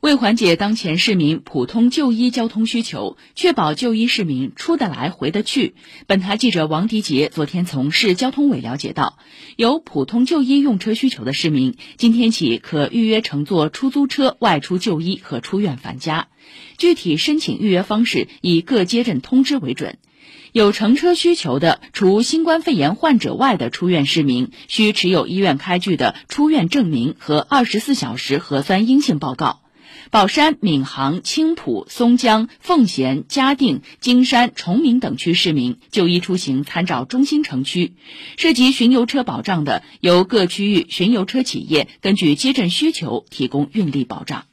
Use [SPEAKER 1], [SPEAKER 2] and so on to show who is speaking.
[SPEAKER 1] 为缓解当前市民普通就医交通需求，确保就医市民出得来回得去，本台记者王迪杰昨天从市交通委了解到，有普通就医用车需求的市民，今天起可预约乘坐出租车外出就医和出院返家。具体申请预约方式以各街镇通知为准。有乘车需求的，除新冠肺炎患者外的出院市民，需持有医院开具的出院证明和二十四小时核酸阴性报告。宝山、闵行、青浦、松江、奉贤、嘉定、金山、崇明等区市民就医出行参照中心城区。涉及巡游车保障的，由各区域巡游车企业根据接镇需求提供运力保障。